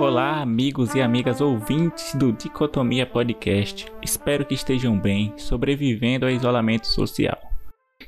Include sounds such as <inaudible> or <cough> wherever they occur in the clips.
Olá, amigos e amigas ouvintes do Dicotomia Podcast. Espero que estejam bem, sobrevivendo ao isolamento social.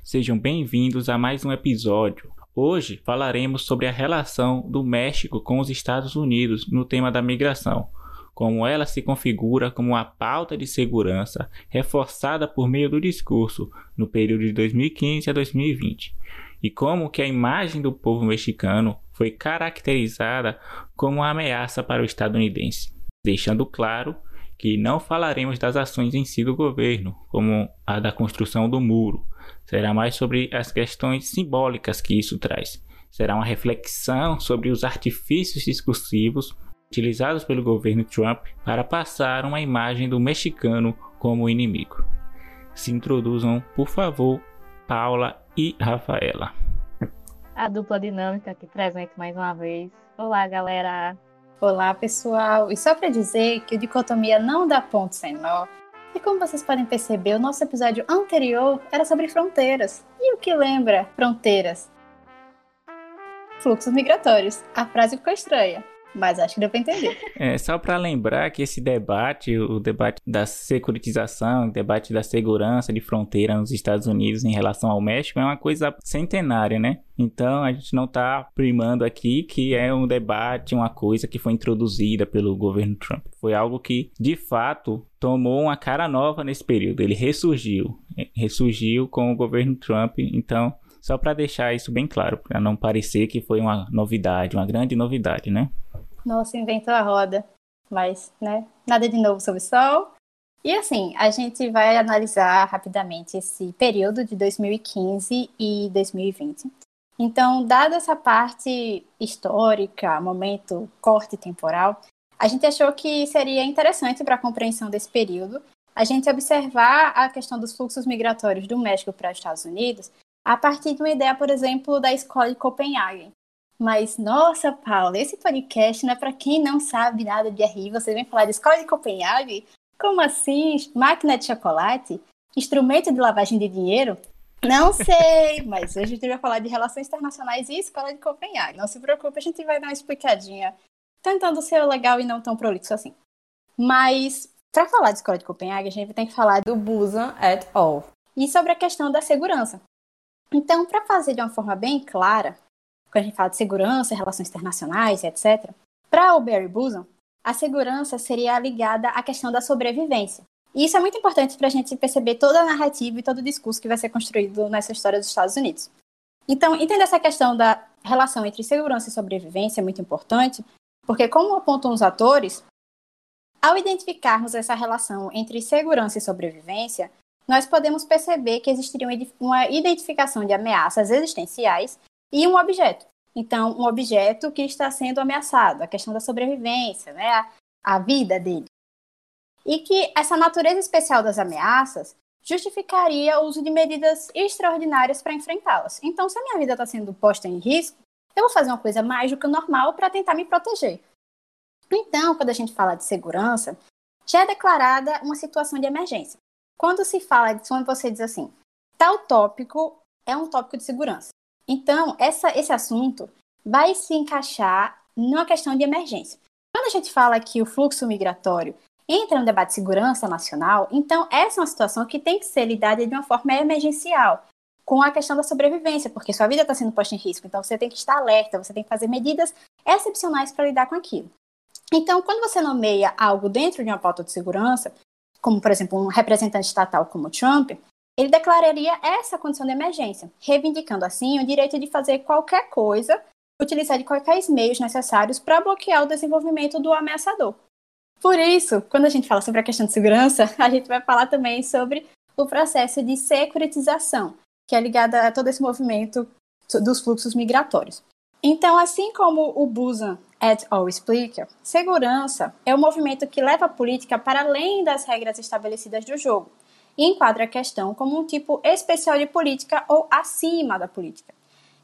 Sejam bem-vindos a mais um episódio. Hoje falaremos sobre a relação do México com os Estados Unidos no tema da migração, como ela se configura como uma pauta de segurança reforçada por meio do discurso no período de 2015 a 2020, e como que a imagem do povo mexicano foi caracterizada como uma ameaça para o estadunidense, deixando claro que não falaremos das ações em si do governo, como a da construção do muro. Será mais sobre as questões simbólicas que isso traz. Será uma reflexão sobre os artifícios discursivos utilizados pelo governo Trump para passar uma imagem do mexicano como inimigo. Se introduzam, por favor, Paula e Rafaela a dupla dinâmica aqui presente mais uma vez. Olá, galera! Olá, pessoal! E só para dizer que o Dicotomia não dá ponto sem nó. E como vocês podem perceber, o nosso episódio anterior era sobre fronteiras. E o que lembra fronteiras? Fluxos migratórios. A frase ficou estranha. Mas acho que deu para entender. É, só para lembrar que esse debate, o debate da securitização, o debate da segurança de fronteira nos Estados Unidos em relação ao México é uma coisa centenária, né? Então a gente não está primando aqui que é um debate, uma coisa que foi introduzida pelo governo Trump. Foi algo que, de fato, tomou uma cara nova nesse período. Ele ressurgiu, ressurgiu com o governo Trump. Então, só para deixar isso bem claro, para não parecer que foi uma novidade, uma grande novidade, né? Nossa, inventou a roda. Mas, né, nada de novo sobre o sol. E assim, a gente vai analisar rapidamente esse período de 2015 e 2020. Então, dada essa parte histórica, momento, corte temporal, a gente achou que seria interessante para a compreensão desse período a gente observar a questão dos fluxos migratórios do México para os Estados Unidos a partir de uma ideia, por exemplo, da escola de Copenhague, mas, nossa, Paula, esse podcast não é para quem não sabe nada de RI. Você vem falar de escola de Copenhague? Como assim? Máquina de chocolate? Instrumento de lavagem de dinheiro? Não <laughs> sei, mas hoje a gente vai falar de relações internacionais e escola de Copenhague. Não se preocupe, a gente vai dar uma explicadinha, tentando ser legal e não tão prolixo assim. Mas, para falar de escola de Copenhague, a gente tem que falar do Busan et al. E sobre a questão da segurança. Então, para fazer de uma forma bem clara, quando a gente fala de segurança, relações internacionais, etc. Para o Barry Busan, a segurança seria ligada à questão da sobrevivência. E isso é muito importante para a gente perceber toda a narrativa e todo o discurso que vai ser construído nessa história dos Estados Unidos. Então, entender essa questão da relação entre segurança e sobrevivência é muito importante, porque, como apontam os atores, ao identificarmos essa relação entre segurança e sobrevivência, nós podemos perceber que existiria uma identificação de ameaças existenciais e um objeto. Então, um objeto que está sendo ameaçado, a questão da sobrevivência, né, a, a vida dele. E que essa natureza especial das ameaças justificaria o uso de medidas extraordinárias para enfrentá-las. Então, se a minha vida está sendo posta em risco, eu vou fazer uma coisa mais do que o normal para tentar me proteger. Então, quando a gente fala de segurança, já é declarada uma situação de emergência. Quando se fala, quando você diz assim, tal tópico é um tópico de segurança. Então, essa, esse assunto vai se encaixar numa questão de emergência. Quando a gente fala que o fluxo migratório entra no debate de segurança nacional, então essa é uma situação que tem que ser lidada de uma forma emergencial, com a questão da sobrevivência, porque sua vida está sendo posta em risco, então você tem que estar alerta, você tem que fazer medidas excepcionais para lidar com aquilo. Então, quando você nomeia algo dentro de uma pauta de segurança, como por exemplo um representante estatal como Trump, ele declararia essa condição de emergência, reivindicando assim o direito de fazer qualquer coisa, utilizar de quaisquer meios necessários para bloquear o desenvolvimento do ameaçador. Por isso, quando a gente fala sobre a questão de segurança, <laughs> a gente vai falar também sobre o processo de securitização, que é ligado a todo esse movimento dos fluxos migratórios. Então, assim como o Busan et al. explica, segurança é um movimento que leva a política para além das regras estabelecidas do jogo, e enquadra a questão como um tipo especial de política ou acima da política.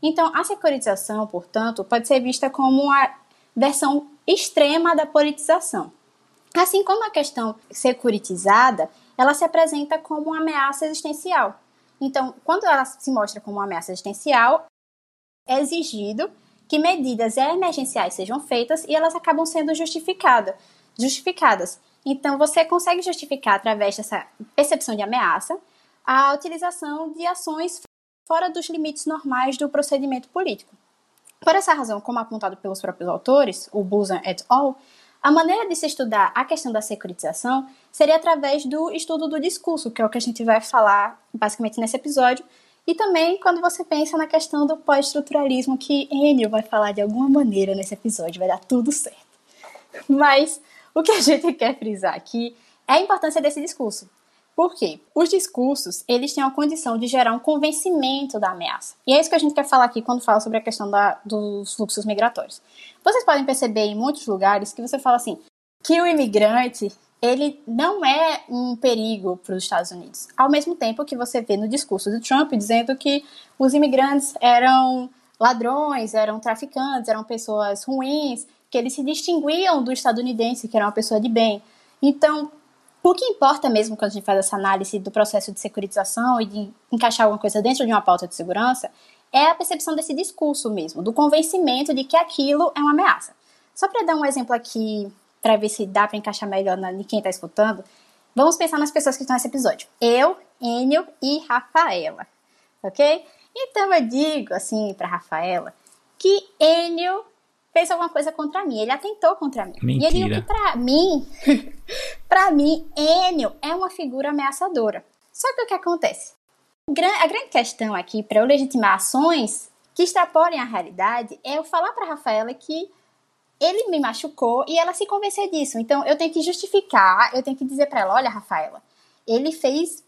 Então, a securitização, portanto, pode ser vista como uma versão extrema da politização. Assim como a questão securitizada, ela se apresenta como uma ameaça existencial. Então, quando ela se mostra como uma ameaça existencial, é exigido que medidas emergenciais sejam feitas e elas acabam sendo justificadas. justificadas. Então, você consegue justificar, através dessa percepção de ameaça, a utilização de ações fora dos limites normais do procedimento político. Por essa razão, como apontado pelos próprios autores, o Busan et al., a maneira de se estudar a questão da securitização seria através do estudo do discurso, que é o que a gente vai falar basicamente nesse episódio, e também quando você pensa na questão do pós-estruturalismo, que Enio vai falar de alguma maneira nesse episódio, vai dar tudo certo. Mas o que a gente quer frisar aqui é a importância desse discurso. Por quê? Os discursos, eles têm a condição de gerar um convencimento da ameaça. E é isso que a gente quer falar aqui quando fala sobre a questão da, dos fluxos migratórios. Vocês podem perceber em muitos lugares que você fala assim, que o imigrante, ele não é um perigo para os Estados Unidos. Ao mesmo tempo que você vê no discurso do Trump dizendo que os imigrantes eram ladrões, eram traficantes, eram pessoas ruins, que eles se distinguiam do estadunidense, que era uma pessoa de bem. Então, o que importa mesmo quando a gente faz essa análise do processo de securitização e de encaixar alguma coisa dentro de uma pauta de segurança é a percepção desse discurso mesmo, do convencimento de que aquilo é uma ameaça. Só para dar um exemplo aqui para ver se dá para encaixar melhor na, quem está escutando, vamos pensar nas pessoas que estão nesse episódio. Eu, Enio e Rafaela, ok? Então eu digo assim para Rafaela que Enio fez alguma coisa contra mim, ele atentou contra mim. Mentira. E ele digo que para mim, <laughs> para mim, Enio é uma figura ameaçadora. Só que o que acontece? A grande questão aqui para eu legitimar ações que extrapolem a realidade é eu falar para Rafaela que ele me machucou e ela se convencer disso. Então eu tenho que justificar, eu tenho que dizer para ela: olha, Rafaela, ele fez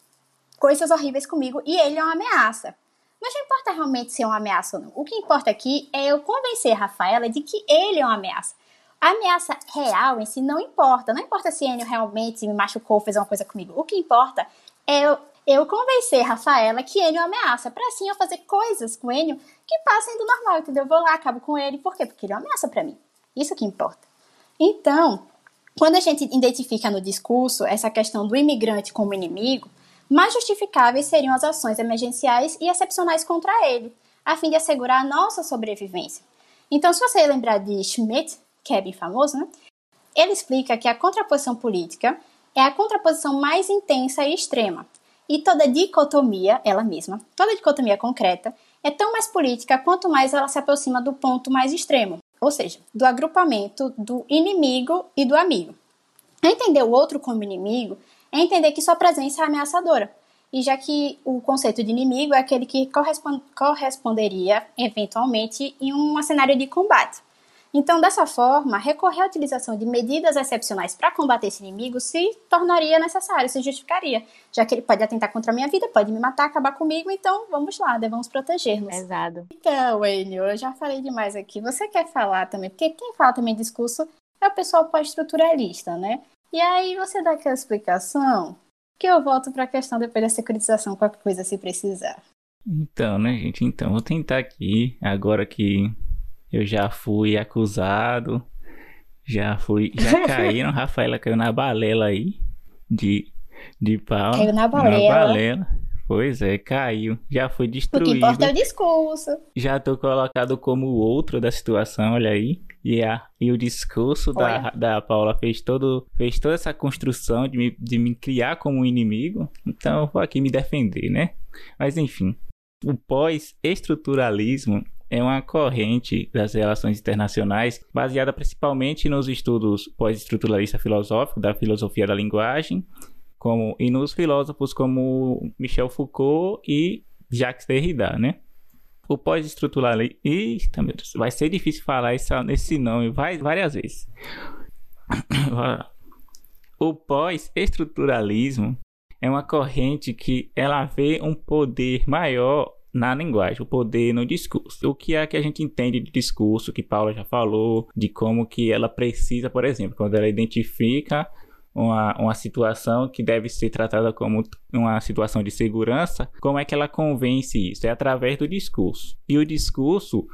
coisas horríveis comigo e ele é uma ameaça. Mas não importa realmente ser uma ameaça ou não. O que importa aqui é eu convencer a Rafaela de que ele é uma ameaça. A ameaça real em si não importa. Não importa se Enio realmente me machucou, fez uma coisa comigo. O que importa é eu, eu convencer a Rafaela que Enio é uma ameaça. Para assim eu fazer coisas com Enio que passem do normal, entendeu? Eu vou lá, acabo com ele. Por quê? Porque ele é uma ameaça para mim. Isso que importa. Então, quando a gente identifica no discurso essa questão do imigrante como inimigo, mais justificáveis seriam as ações emergenciais e excepcionais contra ele, a fim de assegurar a nossa sobrevivência. Então, se você lembrar de Schmidt, que é bem famoso, né? ele explica que a contraposição política é a contraposição mais intensa e extrema, e toda dicotomia, ela mesma, toda dicotomia concreta, é tão mais política quanto mais ela se aproxima do ponto mais extremo, ou seja, do agrupamento do inimigo e do amigo. Entender o outro como inimigo é entender que sua presença é ameaçadora, e já que o conceito de inimigo é aquele que corresponderia eventualmente em um cenário de combate. Então, dessa forma, recorrer à utilização de medidas excepcionais para combater esse inimigo se tornaria necessário, se justificaria, já que ele pode atentar contra a minha vida, pode me matar, acabar comigo, então vamos lá, devemos proteger-nos. Exato. Então, Enio, eu já falei demais aqui. Você quer falar também? Porque quem fala também discurso é o pessoal pós-estruturalista, né? E aí você dá aquela explicação que eu volto para a questão depois da securitização, qualquer coisa se precisar. Então, né, gente? Então, vou tentar aqui, agora que eu já fui acusado, já fui, já <laughs> caíram, Rafaela caiu na balela aí de de pau. Caiu na balela. Na balela. Pois é, caiu. Já foi destruído. O que importa é o discurso. Já tô colocado como o outro da situação, olha aí. E, a, e o discurso da, da Paula fez, todo, fez toda essa construção de me, de me criar como um inimigo. Então eu vou aqui me defender, né? Mas enfim. O pós-estruturalismo é uma corrente das relações internacionais baseada principalmente nos estudos pós-estruturalista filosófico da filosofia da linguagem como e nos filósofos como Michel Foucault e Jacques Derrida, né? O pós-estruturalismo... Eita, meu Deus, vai ser difícil falar esse, esse nome vai, várias vezes. <coughs> o pós-estruturalismo é uma corrente que ela vê um poder maior na linguagem, o poder no discurso. O que é que a gente entende de discurso, que Paula já falou, de como que ela precisa, por exemplo, quando ela identifica uma, uma situação que deve ser tratada como uma situação de segurança, como é que ela convence isso? É através do discurso. E o discurso,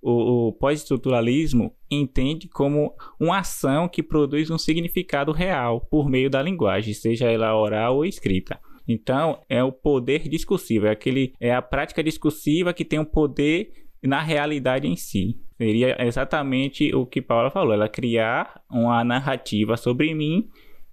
o, o pós-estruturalismo entende como uma ação que produz um significado real por meio da linguagem, seja ela oral ou escrita. Então, é o poder discursivo, é aquele é a prática discursiva que tem um poder na realidade em si. Seria exatamente o que Paula falou, ela criar uma narrativa sobre mim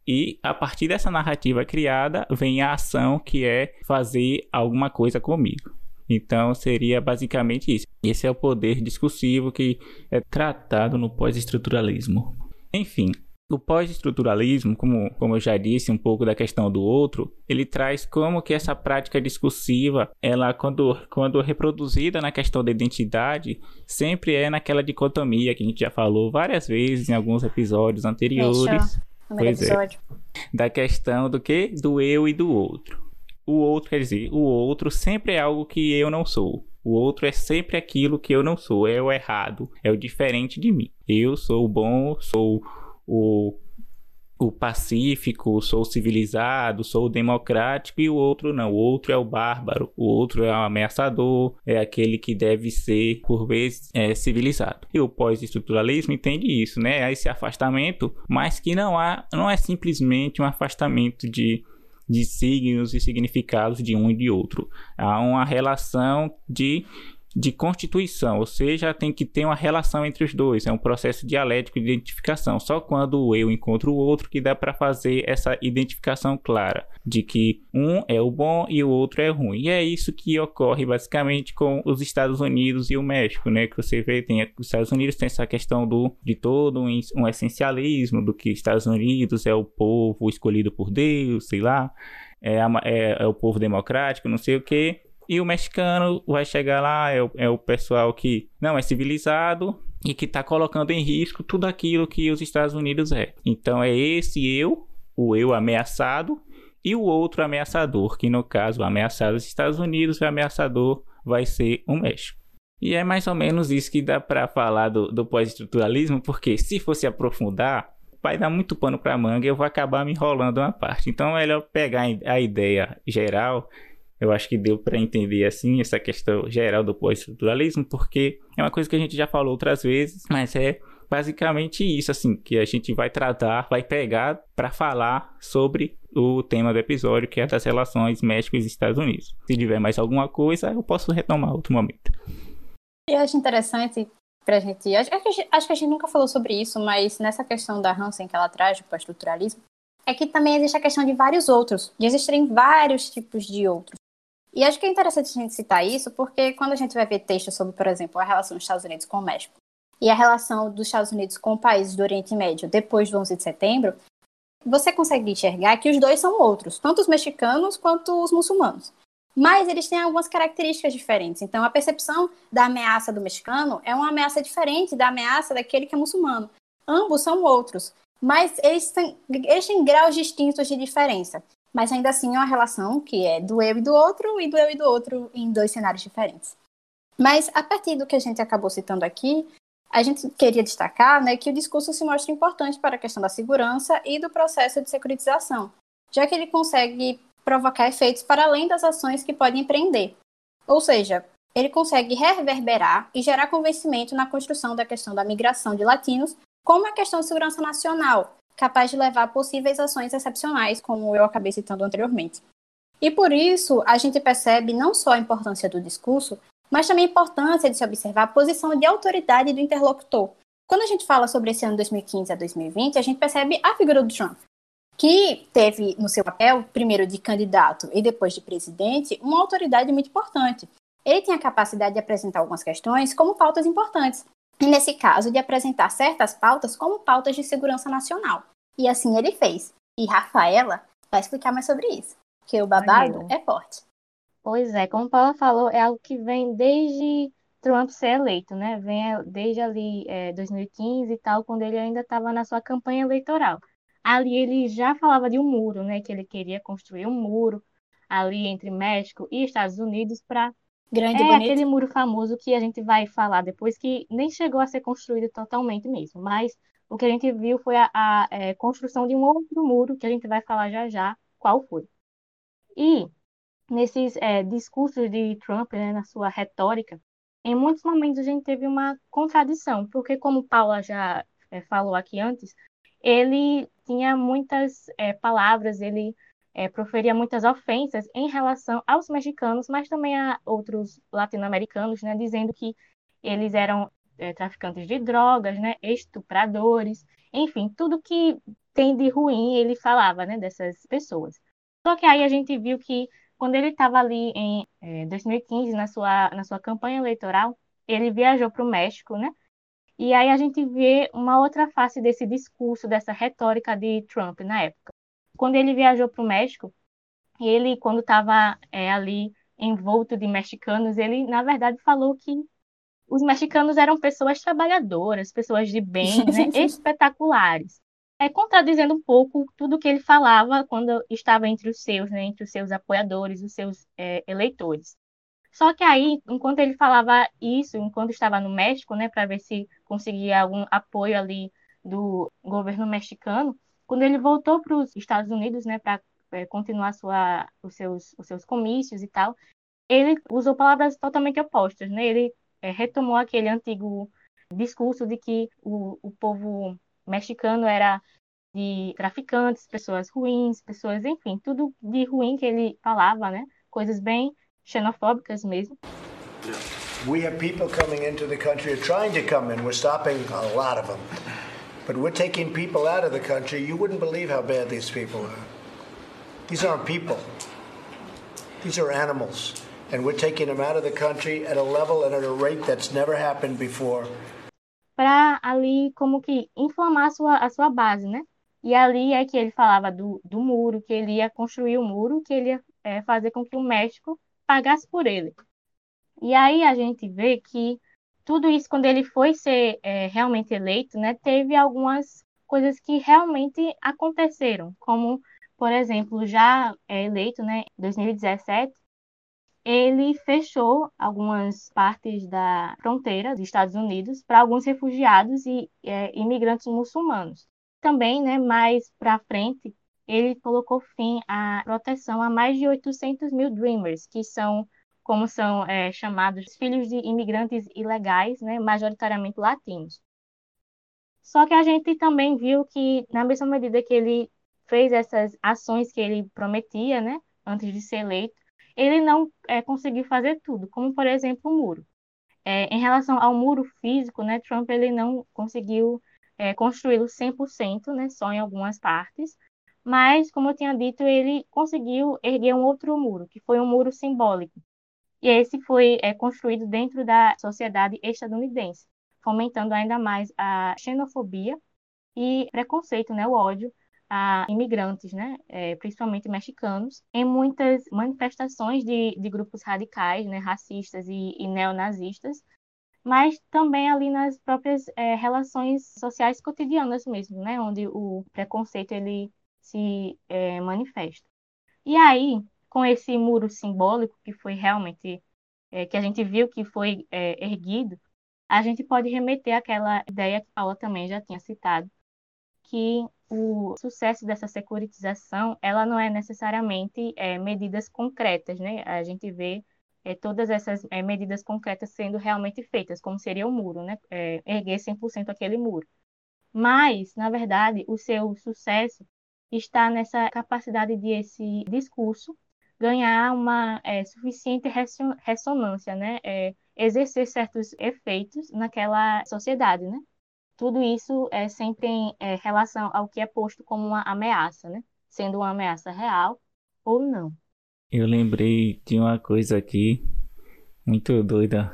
e a partir dessa narrativa criada vem a ação que é fazer alguma coisa comigo. Então seria basicamente isso. Esse é o poder discursivo que é tratado no pós-estruturalismo. Enfim, o pós-estruturalismo, como, como eu já disse, um pouco da questão do outro, ele traz como que essa prática discursiva, ela quando, quando reproduzida na questão da identidade, sempre é naquela dicotomia que a gente já falou várias vezes em alguns episódios anteriores. Pois é. episódio. É. Da questão do que? Do eu e do outro. O outro, quer dizer, o outro sempre é algo que eu não sou. O outro é sempre aquilo que eu não sou, é o errado, é o diferente de mim. Eu sou o bom, sou o o pacífico, sou civilizado, sou democrático e o outro não. O outro é o bárbaro, o outro é o ameaçador, é aquele que deve ser, por vezes, é, civilizado. E o pós-estruturalismo entende isso, né? Esse afastamento, mas que não há, não é simplesmente um afastamento de de signos e significados de um e de outro. Há uma relação de de constituição, ou seja, tem que ter uma relação entre os dois, é um processo dialético de identificação. Só quando eu encontra o outro que dá para fazer essa identificação clara de que um é o bom e o outro é ruim. E é isso que ocorre basicamente com os Estados Unidos e o México, né? Que você vê, tem os Estados Unidos tem essa questão do de todo um, um essencialismo do que Estados Unidos é o povo escolhido por Deus, sei lá, é, é, é o povo democrático, não sei o que e o mexicano vai chegar lá, é o, é o pessoal que não é civilizado e que está colocando em risco tudo aquilo que os Estados Unidos é. Então é esse eu, o eu ameaçado, e o outro ameaçador, que no caso, ameaçado os Estados Unidos, o ameaçador vai ser o México. E é mais ou menos isso que dá para falar do, do pós-estruturalismo, porque se fosse aprofundar, vai dar muito pano para manga e eu vou acabar me enrolando uma parte. Então é melhor pegar a ideia geral eu acho que deu para entender assim essa questão geral do pós-estruturalismo, porque é uma coisa que a gente já falou outras vezes, mas é basicamente isso assim que a gente vai tratar, vai pegar para falar sobre o tema do episódio, que é das relações México e Estados Unidos. Se tiver mais alguma coisa, eu posso retomar outro momento. Eu acho interessante pra gente. Acho, acho que a gente nunca falou sobre isso, mas nessa questão da Hansen que ela traz, do pós-estruturalismo, é que também existe a questão de vários outros, de existirem vários tipos de outros. E acho que é interessante a gente citar isso, porque quando a gente vai ver textos sobre, por exemplo, a relação dos Estados Unidos com o México e a relação dos Estados Unidos com países do Oriente Médio depois do 11 de setembro, você consegue enxergar que os dois são outros, tanto os mexicanos quanto os muçulmanos. Mas eles têm algumas características diferentes. Então, a percepção da ameaça do mexicano é uma ameaça diferente da ameaça daquele que é muçulmano. Ambos são outros, mas eles têm, eles têm graus distintos de diferença. Mas ainda assim é uma relação que é do eu e do outro, e do eu e do outro em dois cenários diferentes. Mas a partir do que a gente acabou citando aqui, a gente queria destacar né, que o discurso se mostra importante para a questão da segurança e do processo de securitização, já que ele consegue provocar efeitos para além das ações que pode empreender. Ou seja, ele consegue reverberar e gerar convencimento na construção da questão da migração de latinos como a questão de segurança nacional, capaz de levar possíveis ações excepcionais, como eu acabei citando anteriormente. E por isso, a gente percebe não só a importância do discurso, mas também a importância de se observar a posição de autoridade do interlocutor. Quando a gente fala sobre esse ano 2015 a 2020, a gente percebe a figura do Trump, que teve no seu papel, primeiro de candidato e depois de presidente, uma autoridade muito importante. Ele tem a capacidade de apresentar algumas questões como pautas importantes, nesse caso de apresentar certas pautas como pautas de segurança nacional. E assim ele fez. E Rafaela vai explicar mais sobre isso, que o babado é forte. Pois é, como Paula falou, é algo que vem desde Trump ser eleito, né? Vem é, desde ali é, 2015 e tal, quando ele ainda estava na sua campanha eleitoral. Ali ele já falava de um muro, né? Que ele queria construir um muro ali entre México e Estados Unidos para Grande, é bonito. aquele muro famoso que a gente vai falar depois, que nem chegou a ser construído totalmente mesmo, mas o que a gente viu foi a, a é, construção de um outro muro, que a gente vai falar já já qual foi. E nesses é, discursos de Trump, né, na sua retórica, em muitos momentos a gente teve uma contradição, porque como Paula já é, falou aqui antes, ele tinha muitas é, palavras, ele é, proferia muitas ofensas em relação aos mexicanos, mas também a outros latino-americanos, né, dizendo que eles eram é, traficantes de drogas, né, estupradores, enfim, tudo que tem de ruim ele falava, né, dessas pessoas. Só que aí a gente viu que quando ele estava ali em é, 2015 na sua na sua campanha eleitoral, ele viajou para o México, né? E aí a gente vê uma outra face desse discurso, dessa retórica de Trump na época. Quando ele viajou para o México, ele, quando estava é, ali envolto de mexicanos, ele, na verdade, falou que os mexicanos eram pessoas trabalhadoras, pessoas de bem, <laughs> né, espetaculares. É, contradizendo um pouco tudo que ele falava quando estava entre os seus, né, entre os seus apoiadores, os seus é, eleitores. Só que aí, enquanto ele falava isso, enquanto estava no México, né, para ver se conseguia algum apoio ali do governo mexicano, quando ele voltou para os Estados Unidos, né, para é, continuar sua, os, seus, os seus comícios e tal, ele usou palavras totalmente opostas, né? Ele é, retomou aquele antigo discurso de que o, o povo mexicano era de traficantes, pessoas ruins, pessoas, enfim, tudo de ruim que ele falava, né? Coisas bem xenofóbicas mesmo. We have people coming into the country trying to come in. We're stopping a lot of them. But we're taking people out of the country. You wouldn't believe how bad these people are. These aren't people. These are animals. And we're taking them out of the country at a level and at a rate that's never happened before. Para ali como que inflamar a sua, a sua base, né? E ali é que ele falava do, do muro, que ele ia construir o muro, que ele ia é, fazer com que o México pagasse por ele. E aí a gente vê que tudo isso, quando ele foi ser é, realmente eleito, né, teve algumas coisas que realmente aconteceram, como por exemplo, já é eleito, né, em 2017, ele fechou algumas partes da fronteira dos Estados Unidos para alguns refugiados e é, imigrantes muçulmanos. Também, né, mais para frente, ele colocou fim à proteção a mais de 800 mil Dreamers, que são, como são é, chamados, filhos de imigrantes ilegais, né, majoritariamente latinos. Só que a gente também viu que, na mesma medida que ele fez essas ações que ele prometia, né, antes de ser eleito, ele não é, conseguiu fazer tudo, como por exemplo o muro. É, em relação ao muro físico, né, Trump ele não conseguiu é, construí-lo 100%, né, só em algumas partes, mas, como eu tinha dito, ele conseguiu erguer um outro muro, que foi um muro simbólico. E esse foi é, construído dentro da sociedade estadunidense, fomentando ainda mais a xenofobia e preconceito, né, o ódio a imigrantes, né, é, principalmente mexicanos, em muitas manifestações de, de grupos radicais, né, racistas e, e neonazistas, mas também ali nas próprias é, relações sociais cotidianas mesmo, né, onde o preconceito ele se é, manifesta. E aí, com esse muro simbólico que foi realmente é, que a gente viu que foi é, erguido, a gente pode remeter àquela ideia que Paula também já tinha citado, que o sucesso dessa securitização ela não é necessariamente é, medidas concretas, né? A gente vê é, todas essas é, medidas concretas sendo realmente feitas, como seria o muro, né? É, erguer 100% aquele muro. Mas, na verdade, o seu sucesso está nessa capacidade de esse discurso ganhar uma é, suficiente ressonância, né? É, exercer certos efeitos naquela sociedade, né? tudo isso é sempre em é, relação ao que é posto como uma ameaça, né? Sendo uma ameaça real ou não. Eu lembrei de uma coisa aqui muito doida,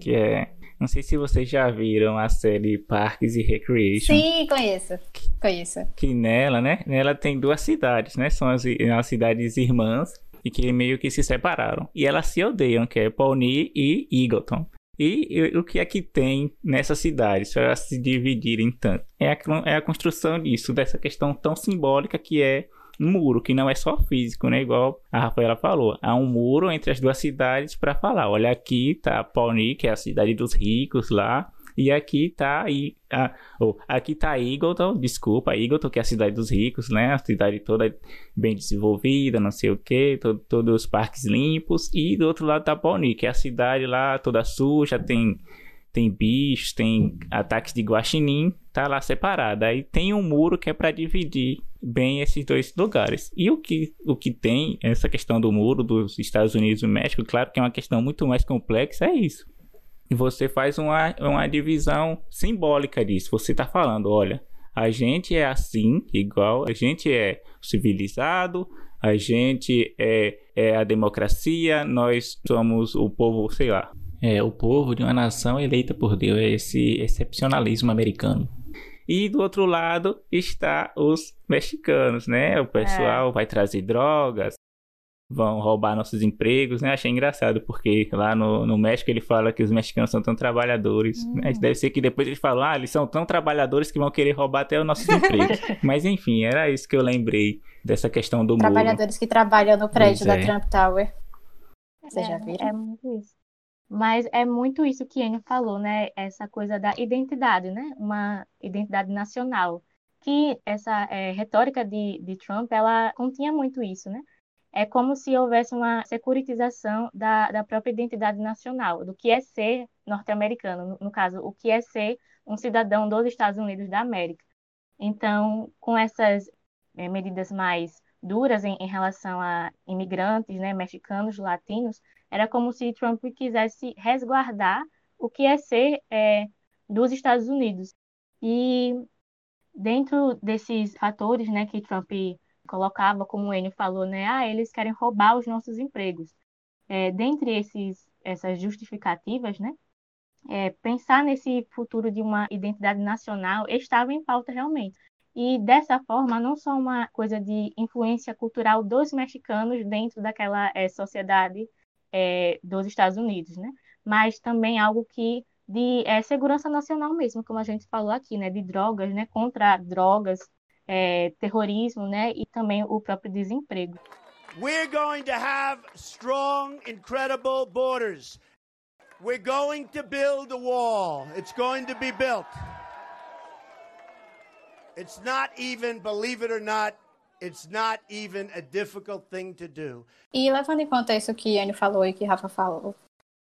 que é, não sei se vocês já viram a série Parks e Recreation. Sim, conheço. Conheço. Que nela, né? Nela tem duas cidades, né? São as, as cidades irmãs e que meio que se separaram. E elas se odeiam, que é Pawnee e Eagleton. E, o que é que tem nessa cidade para se dividirem tanto? É a, é a construção disso, dessa questão tão simbólica que é um muro, que não é só físico, né? Igual a Rafaela falou. Há um muro entre as duas cidades para falar: olha, aqui tá Pawnee, que é a cidade dos ricos lá, e aqui tá aí, ah, oh, aqui tá Eagleton, desculpa, Eagleton, que é a cidade dos ricos, né? A cidade toda bem desenvolvida, não sei o que, todo, todos os parques limpos. E do outro lado tá Pawnee, que é a cidade lá toda suja, tem tem bichos, tem ataques de guaxinim, tá lá separada. Aí tem um muro que é para dividir bem esses dois lugares. E o que, o que tem essa questão do muro dos Estados Unidos e México, claro que é uma questão muito mais complexa, é isso E você faz uma, uma divisão simbólica disso. Você está falando, olha, a gente é assim, igual, a gente é civilizado, a gente é, é a democracia, nós somos o povo, sei lá, é o povo de uma nação eleita por Deus, é esse excepcionalismo americano. E do outro lado está os mexicanos, né? O pessoal é. vai trazer drogas, vão roubar nossos empregos, né? Achei engraçado, porque lá no, no México ele fala que os mexicanos são tão trabalhadores. Uhum. Mas deve ser que depois ele fala, ah, eles são tão trabalhadores que vão querer roubar até os nossos empregos. <laughs> Mas enfim, era isso que eu lembrei dessa questão do Trabalhadores muro. que trabalham no prédio pois da é. Trump Tower. Vocês é, já viram? É muito isso. Mas é muito isso que Enio falou, né? Essa coisa da identidade, né? Uma identidade nacional. Que essa é, retórica de, de Trump, ela continha muito isso, né? É como se houvesse uma securitização da, da própria identidade nacional, do que é ser norte-americano, no, no, caso, o que é ser um cidadão dos Estados Unidos da América. Então, com essas é, medidas mais duras em, em, relação a imigrantes, né, mexicanos, latinos, era como se Trump quisesse resguardar o que é ser é, dos Estados Unidos. E dentro desses fatores né, que Trump colocava, como o Enio falou, né? Ah, eles querem roubar os nossos empregos. É, dentre esses, essas justificativas, né? É, pensar nesse futuro de uma identidade nacional estava em pauta realmente. E dessa forma, não só uma coisa de influência cultural dos mexicanos dentro daquela é, sociedade é, dos Estados Unidos, né? Mas também algo que de é, segurança nacional mesmo, como a gente falou aqui, né? De drogas, né? Contra drogas, é, terrorismo, né, e também o próprio desemprego. We're going to have strong, incredible borders. We're going to build a wall. It's going to be built. It's not even, believe it or not, it's not even a difficult thing to do. E levando em conta isso que Anne falou e que Rafa falou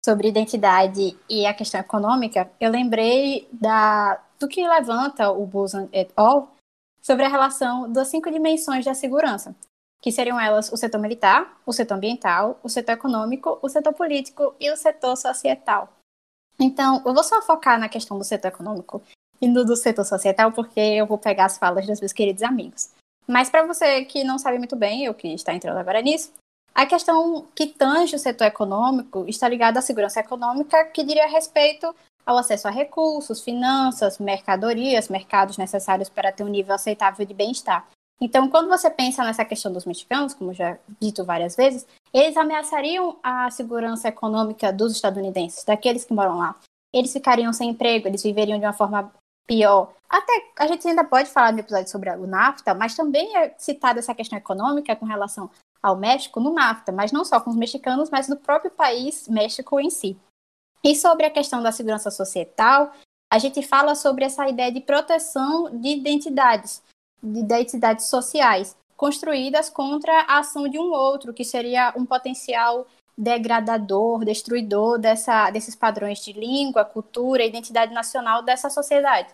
sobre identidade e a questão econômica, eu lembrei da, do que levanta o Busan et al sobre a relação das cinco dimensões da segurança, que seriam elas o setor militar, o setor ambiental, o setor econômico, o setor político e o setor societal. Então, eu vou só focar na questão do setor econômico e no do setor societal, porque eu vou pegar as falas dos meus queridos amigos. Mas para você que não sabe muito bem, ou que está entrando agora nisso, a questão que tange o setor econômico está ligada à segurança econômica, que diria respeito ao acesso a recursos, finanças, mercadorias, mercados necessários para ter um nível aceitável de bem-estar. Então, quando você pensa nessa questão dos mexicanos, como já dito várias vezes, eles ameaçariam a segurança econômica dos estadunidenses, daqueles que moram lá. Eles ficariam sem emprego, eles viveriam de uma forma pior. Até a gente ainda pode falar no episódio sobre o NAFTA, mas também é citada essa questão econômica com relação ao México no NAFTA, mas não só com os mexicanos, mas do próprio país México em si. E sobre a questão da segurança societal, a gente fala sobre essa ideia de proteção de identidades, de identidades sociais, construídas contra a ação de um outro, que seria um potencial degradador, destruidor dessa, desses padrões de língua, cultura, identidade nacional dessa sociedade.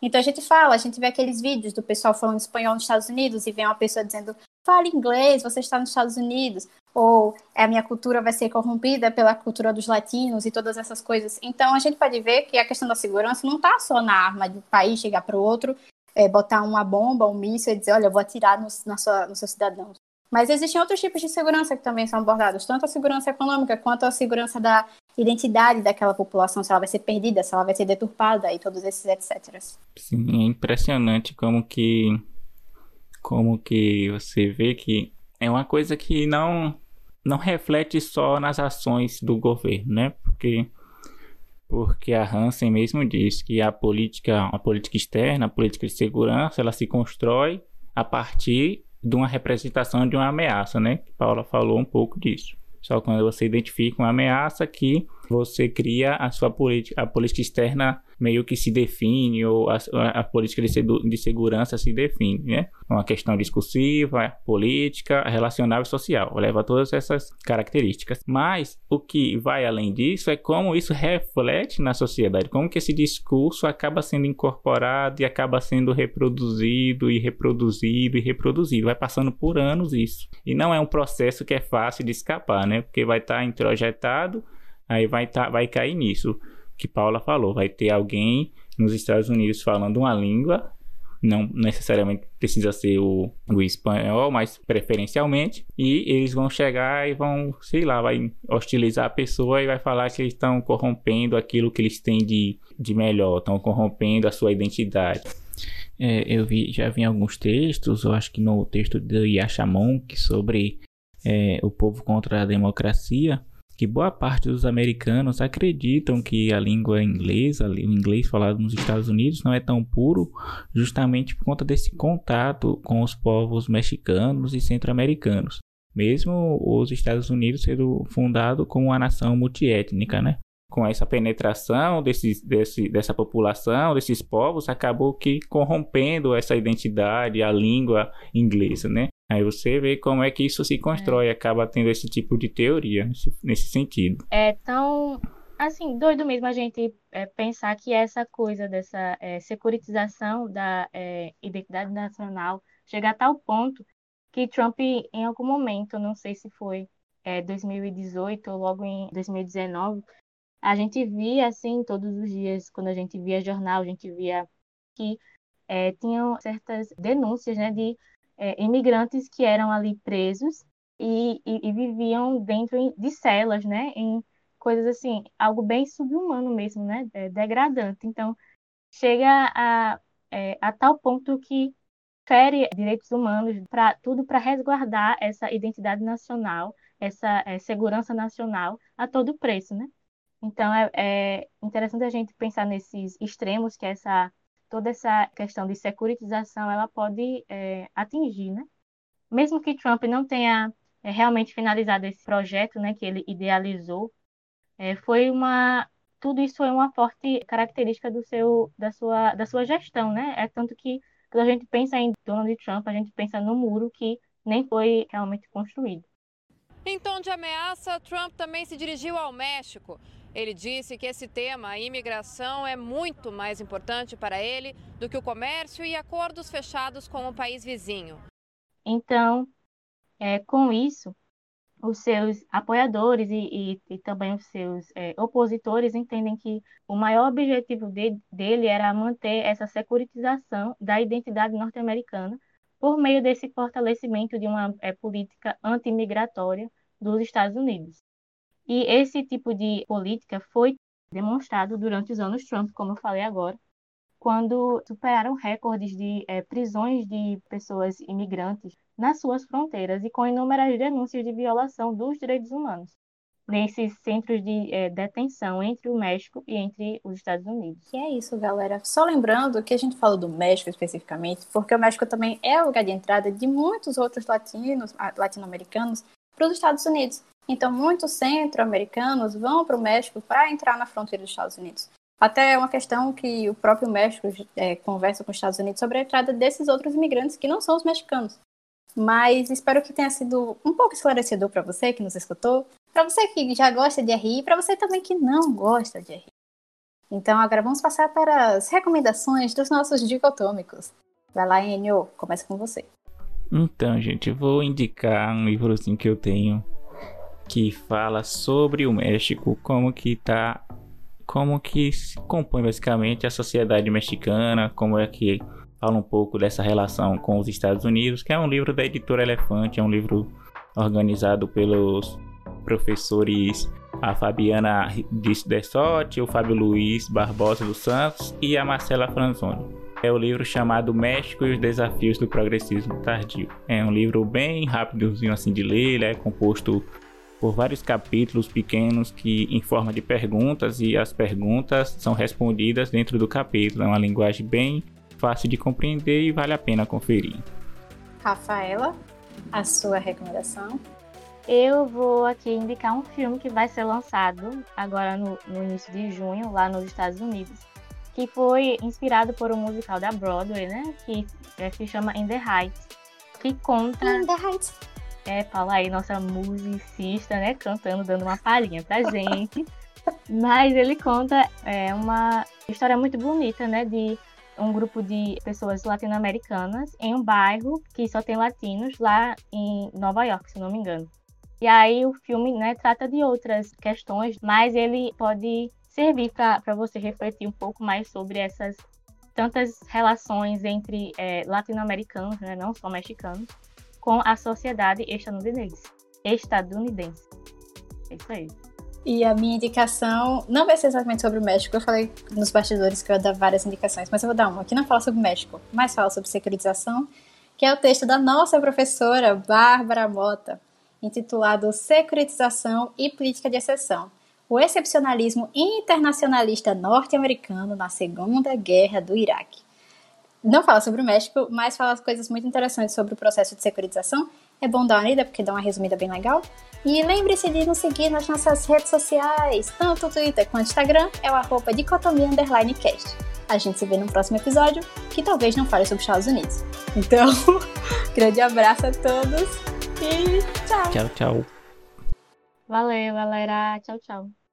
Então a gente fala, a gente vê aqueles vídeos do pessoal falando espanhol nos Estados Unidos e vem uma pessoa dizendo fale inglês, você está nos Estados Unidos, ou a minha cultura vai ser corrompida pela cultura dos latinos e todas essas coisas. Então a gente pode ver que a questão da segurança não está só na arma de um país chegar para o outro, é, botar uma bomba, um míssil e dizer, olha, eu vou atirar no, na sua, nos seus cidadãos. Mas existem outros tipos de segurança que também são abordados, tanto a segurança econômica quanto a segurança da identidade daquela população, se ela vai ser perdida, se ela vai ser deturpada e todos esses etc. Sim, é impressionante como que como que você vê que é uma coisa que não não reflete só nas ações do governo, né? Porque porque a Hansen mesmo diz que a política, a política externa, a política de segurança, ela se constrói a partir de uma representação de uma ameaça, né? Paula falou um pouco disso. Só quando você identifica uma ameaça que você cria a sua política, a política externa meio que se define, ou a, a política de, de, segurança se define, né? Uma questão discursiva, política, relacional e social. Leva todas essas características. Mas o que vai além disso é como isso reflete na sociedade, como que esse discurso acaba sendo incorporado e acaba sendo reproduzido e reproduzido e reproduzido. Vai passando por anos isso. E não é um processo que é fácil de escapar, né? Porque vai estar tá introjetado, aí vai, tá, vai cair nisso. que Paula falou, vai ter alguém nos Estados Unidos falando uma língua não necessariamente precisa ser o, o espanhol, mas preferencialmente, e eles vão chegar e vão, sei lá, vai hostilizar a pessoa e vai falar que eles estão corrompendo aquilo que eles têm de, de melhor, estão corrompendo a sua identidade. É, eu vi, já vi alguns textos, eu acho que no texto de Yashamonk sobre é, o povo contra a democracia, que boa parte dos americanos acreditam que a língua inglesa, o inglês falado nos Estados Unidos, não é tão puro, justamente por conta desse contato com os povos mexicanos e centro-americanos. Mesmo os Estados Unidos sendo fundado como uma nação multiétnica, né? Com essa penetração desse, desse, dessa população, desses povos, acabou que corrompendo essa identidade, a língua inglesa, né? Aí você vê como é que isso se constrói, é. acaba tendo esse tipo de teoria nesse, nesse sentido. É tão, assim, doido mesmo a gente é, pensar que essa coisa dessa é, securitização da é, identidade nacional chega a tal ponto que Trump, em algum momento, não sei se foi 2018 é, ou logo em 2019, a gente via, assim, todos os dias, quando a gente via jornal, a gente via que é, tinham certas denúncias, né, de é, imigrantes que eram ali presos e, e, e, viviam dentro de celas, né? Em coisas assim, algo bem subhumano mesmo, né? É, degradante. Então, chega a, é, a tal ponto que fere direitos humanos para tudo para resguardar essa identidade nacional, essa é, segurança nacional a todo preço, né? Então é, é interessante a gente pensar nesses extremos que essa toda essa questão de securitização ela pode é, atingir, né? Mesmo que Trump não tenha é, realmente finalizado esse projeto, né, que ele idealizou, é, foi uma tudo isso foi uma forte característica do seu da sua da sua gestão, né? É tanto que quando a gente pensa em Donald Trump, a gente pensa no muro que nem foi realmente construído. Em tom de ameaça, Trump também se dirigiu ao México. Ele disse que esse tema, a imigração, é muito mais importante para ele do que o comércio e acordos fechados com o país vizinho. Então, é, com isso, os seus apoiadores e, e, e também os seus é, opositores entendem que o maior objetivo de, dele era manter essa securitização da identidade norte-americana por meio desse fortalecimento de uma é, política anti-imigratória dos Estados Unidos. E esse tipo de política foi demonstrado durante os anos Trump, como eu falei agora, quando superaram recordes de é, prisões de pessoas imigrantes nas suas fronteiras e com inúmeras denúncias de violação dos direitos humanos nesses centros de é, detenção entre o México e entre os Estados Unidos. E é isso, galera. Só lembrando que a gente falou do México especificamente, porque o México também é o lugar de entrada de muitos outros latinos, latino-americanos para os Estados Unidos. Então, muitos centro-americanos vão para o México para entrar na fronteira dos Estados Unidos. Até é uma questão que o próprio México é, conversa com os Estados Unidos sobre a entrada desses outros imigrantes que não são os mexicanos. Mas espero que tenha sido um pouco esclarecedor para você que nos escutou, para você que já gosta de RI e para você também que não gosta de RI. Então agora vamos passar para as recomendações dos nossos dicotômicos. Vai lá, Enio, começa com você. Então, gente, vou indicar um livrozinho que eu tenho que fala sobre o México, como que tá, como que se compõe basicamente a sociedade mexicana, como é que fala um pouco dessa relação com os Estados Unidos, que é um livro da editora Elefante, é um livro organizado pelos professores a Fabiana Dessotti, o Fábio Luiz Barbosa dos Santos e a Marcela Franzoni. É o livro chamado México e os Desafios do Progressismo Tardio. É um livro bem rápidozinho assim de ler, ele é composto por vários capítulos pequenos que em forma de perguntas e as perguntas são respondidas dentro do capítulo. É uma linguagem bem fácil de compreender e vale a pena conferir. Rafaela, a sua recomendação? Eu vou aqui indicar um filme que vai ser lançado agora no, no início de junho, lá nos Estados Unidos, que foi inspirado por um musical da Broadway, né? Que é, se chama In the Heights, que conta. In the Heights é, fala aí, nossa musicista, né, cantando, dando uma palhinha pra gente. <laughs> Mas ele conta é, uma história muito bonita, né, de um grupo de pessoas latino-americanas em um bairro que só tem latinos lá em Nova York, se não me engano. E aí o filme, né, trata de outras questões, mas ele pode servir para você refletir um pouco mais sobre essas tantas relações entre é, latino-americanos, né, não só mexicanos, com a sociedade estadunidense. Estadunidense. É isso aí. E a minha indicação não vai ser exatamente sobre o México. Eu falei nos bastidores que eu ia dar várias indicações, mas eu vou dar uma que não fala sobre o México, mas fala sobre securitização, que é o texto da nossa professora Bárbara Mota, intitulado Securitização e Política de Exceção o excepcionalismo internacionalista norte-americano na Segunda Guerra do Iraque. Não fala sobre o México, mas fala coisas muito interessantes sobre o processo de securitização. É bom dar uma lida, porque dá uma resumida bem legal. E lembre-se de nos seguir nas nossas redes sociais, tanto o Twitter quanto o Instagram, é o arroba dicotomia cast. A gente se vê no próximo episódio, que talvez não fale sobre os Estados Unidos. Então, <laughs> grande abraço a todos e tchau! Tchau, tchau! Valeu, galera. Tchau, tchau.